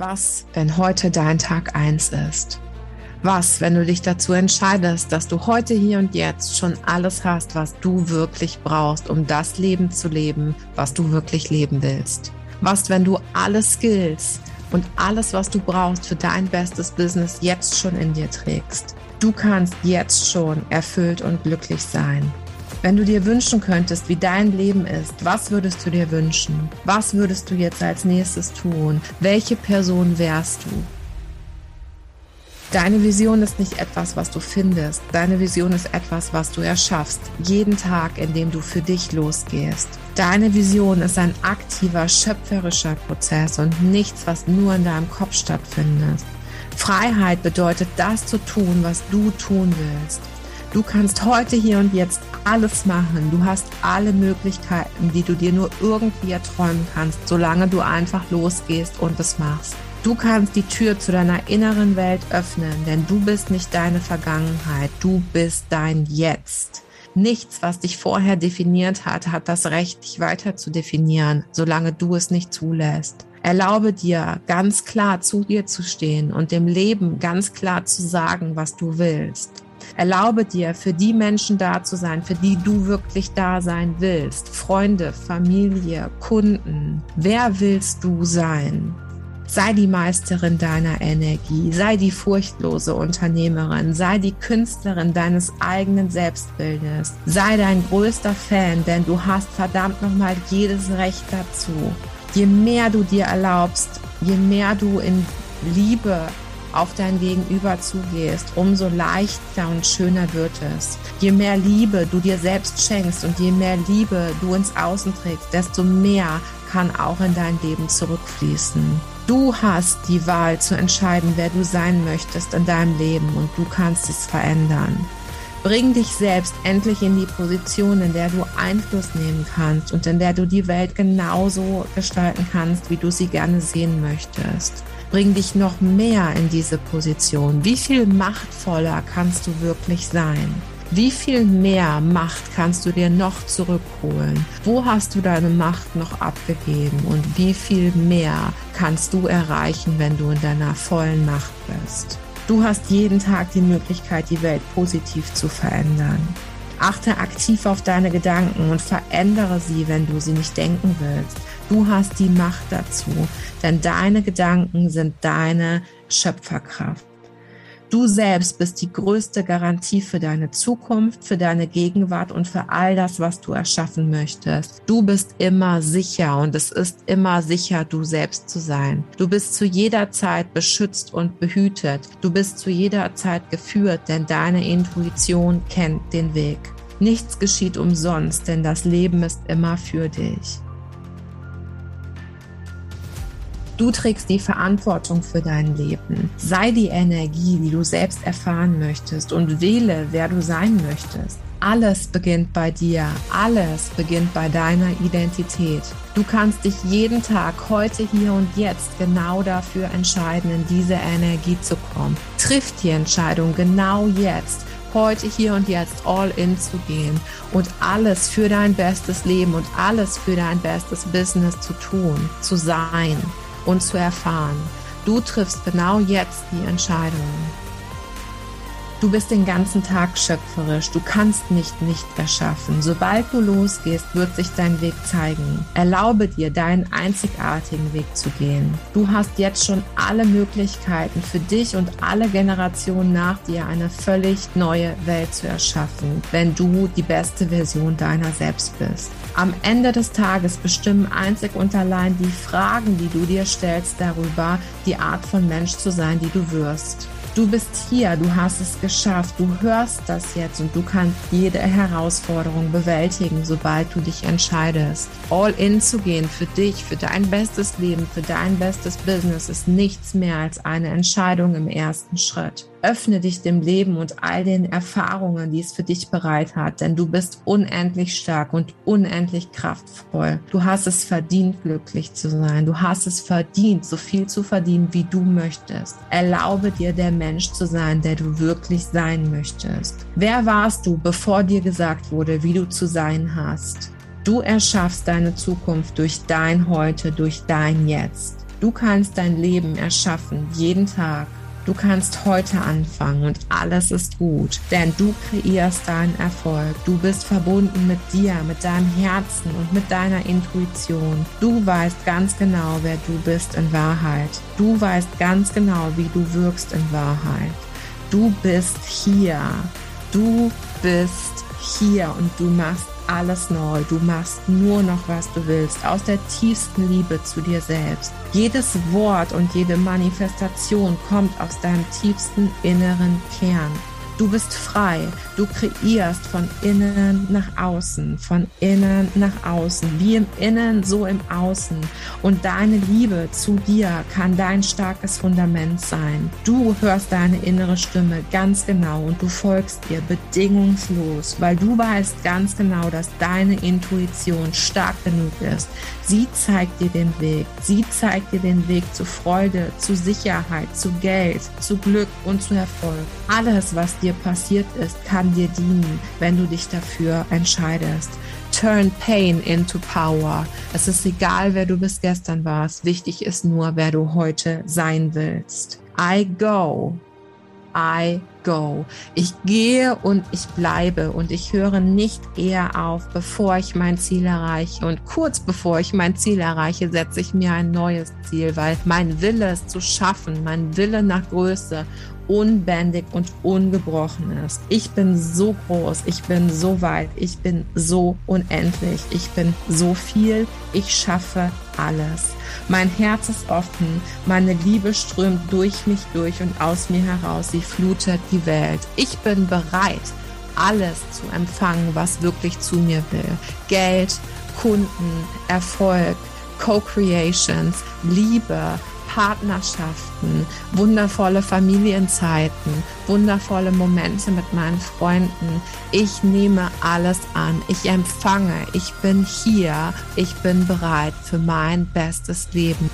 Was, wenn heute dein Tag eins ist? Was, wenn du dich dazu entscheidest, dass du heute hier und jetzt schon alles hast, was du wirklich brauchst, um das Leben zu leben, was du wirklich leben willst? Was, wenn du alle Skills und alles, was du brauchst für dein bestes Business jetzt schon in dir trägst? Du kannst jetzt schon erfüllt und glücklich sein. Wenn du dir wünschen könntest, wie dein Leben ist, was würdest du dir wünschen? Was würdest du jetzt als nächstes tun? Welche Person wärst du? Deine Vision ist nicht etwas, was du findest. Deine Vision ist etwas, was du erschaffst. Jeden Tag, in dem du für dich losgehst. Deine Vision ist ein aktiver, schöpferischer Prozess und nichts, was nur in deinem Kopf stattfindet. Freiheit bedeutet, das zu tun, was du tun willst. Du kannst heute, hier und jetzt alles machen. Du hast alle Möglichkeiten, die du dir nur irgendwie erträumen kannst, solange du einfach losgehst und es machst. Du kannst die Tür zu deiner inneren Welt öffnen, denn du bist nicht deine Vergangenheit, du bist dein Jetzt. Nichts, was dich vorher definiert hat, hat das Recht, dich weiter zu definieren, solange du es nicht zulässt. Erlaube dir, ganz klar zu dir zu stehen und dem Leben ganz klar zu sagen, was du willst. Erlaube dir, für die Menschen da zu sein, für die du wirklich da sein willst. Freunde, Familie, Kunden. Wer willst du sein? Sei die Meisterin deiner Energie, sei die furchtlose Unternehmerin, sei die Künstlerin deines eigenen Selbstbildes, sei dein größter Fan, denn du hast verdammt nochmal jedes Recht dazu. Je mehr du dir erlaubst, je mehr du in Liebe auf dein Gegenüber zugehst, umso leichter und schöner wird es. Je mehr Liebe du dir selbst schenkst und je mehr Liebe du ins Außen trägst, desto mehr kann auch in dein Leben zurückfließen. Du hast die Wahl zu entscheiden, wer du sein möchtest in deinem Leben und du kannst es verändern. Bring dich selbst endlich in die Position, in der du Einfluss nehmen kannst und in der du die Welt genauso gestalten kannst, wie du sie gerne sehen möchtest. Bring dich noch mehr in diese Position. Wie viel machtvoller kannst du wirklich sein? Wie viel mehr Macht kannst du dir noch zurückholen? Wo hast du deine Macht noch abgegeben? Und wie viel mehr kannst du erreichen, wenn du in deiner vollen Macht bist? Du hast jeden Tag die Möglichkeit, die Welt positiv zu verändern. Achte aktiv auf deine Gedanken und verändere sie, wenn du sie nicht denken willst. Du hast die Macht dazu, denn deine Gedanken sind deine Schöpferkraft. Du selbst bist die größte Garantie für deine Zukunft, für deine Gegenwart und für all das, was du erschaffen möchtest. Du bist immer sicher und es ist immer sicher, du selbst zu sein. Du bist zu jeder Zeit beschützt und behütet. Du bist zu jeder Zeit geführt, denn deine Intuition kennt den Weg. Nichts geschieht umsonst, denn das Leben ist immer für dich. Du trägst die Verantwortung für dein Leben. Sei die Energie, die du selbst erfahren möchtest und wähle, wer du sein möchtest. Alles beginnt bei dir. Alles beginnt bei deiner Identität. Du kannst dich jeden Tag, heute, hier und jetzt genau dafür entscheiden, in diese Energie zu kommen. Triff die Entscheidung genau jetzt heute, hier und jetzt all in zu gehen und alles für dein bestes Leben und alles für dein bestes Business zu tun, zu sein und zu erfahren. Du triffst genau jetzt die Entscheidung. Du bist den ganzen Tag schöpferisch. Du kannst nicht nicht erschaffen. Sobald du losgehst, wird sich dein Weg zeigen. Erlaube dir, deinen einzigartigen Weg zu gehen. Du hast jetzt schon alle Möglichkeiten für dich und alle Generationen nach dir eine völlig neue Welt zu erschaffen, wenn du die beste Version deiner selbst bist. Am Ende des Tages bestimmen einzig und allein die Fragen, die du dir stellst, darüber, die Art von Mensch zu sein, die du wirst. Du bist hier, du hast es geschafft, du hörst das jetzt und du kannst jede Herausforderung bewältigen, sobald du dich entscheidest. All in zu gehen für dich, für dein bestes Leben, für dein bestes Business ist nichts mehr als eine Entscheidung im ersten Schritt. Öffne dich dem Leben und all den Erfahrungen, die es für dich bereit hat, denn du bist unendlich stark und unendlich kraftvoll. Du hast es verdient, glücklich zu sein. Du hast es verdient, so viel zu verdienen, wie du möchtest. Erlaube dir, der Mensch zu sein, der du wirklich sein möchtest. Wer warst du, bevor dir gesagt wurde, wie du zu sein hast? Du erschaffst deine Zukunft durch dein Heute, durch dein Jetzt. Du kannst dein Leben erschaffen, jeden Tag. Du kannst heute anfangen und alles ist gut, denn du kreierst deinen Erfolg. Du bist verbunden mit dir, mit deinem Herzen und mit deiner Intuition. Du weißt ganz genau, wer du bist in Wahrheit. Du weißt ganz genau, wie du wirkst in Wahrheit. Du bist hier. Du bist hier und du machst alles neu. Du machst nur noch, was du willst, aus der tiefsten Liebe zu dir selbst. Jedes Wort und jede Manifestation kommt aus deinem tiefsten inneren Kern. Du bist frei. Du kreierst von innen nach außen, von innen nach außen, wie im Innen, so im Außen. Und deine Liebe zu dir kann dein starkes Fundament sein. Du hörst deine innere Stimme ganz genau und du folgst ihr bedingungslos, weil du weißt ganz genau, dass deine Intuition stark genug ist. Sie zeigt dir den Weg. Sie zeigt dir den Weg zu Freude, zu Sicherheit, zu Geld, zu Glück und zu Erfolg. Alles, was dir passiert ist, kann dir dienen, wenn du dich dafür entscheidest. Turn Pain into Power. Es ist egal, wer du bis gestern warst. Wichtig ist nur, wer du heute sein willst. I go. I go. Ich gehe und ich bleibe und ich höre nicht eher auf, bevor ich mein Ziel erreiche. Und kurz bevor ich mein Ziel erreiche, setze ich mir ein neues Ziel, weil mein Wille ist zu schaffen, mein Wille nach Größe unbändig und ungebrochen ist. Ich bin so groß, ich bin so weit, ich bin so unendlich, ich bin so viel, ich schaffe alles. Mein Herz ist offen, meine Liebe strömt durch mich durch und aus mir heraus, sie flutet die Welt. Ich bin bereit, alles zu empfangen, was wirklich zu mir will. Geld, Kunden, Erfolg, Co-Creations, Liebe, Partnerschaften, wundervolle Familienzeiten, wundervolle Momente mit meinen Freunden. Ich nehme alles an. Ich empfange. Ich bin hier. Ich bin bereit für mein bestes Leben.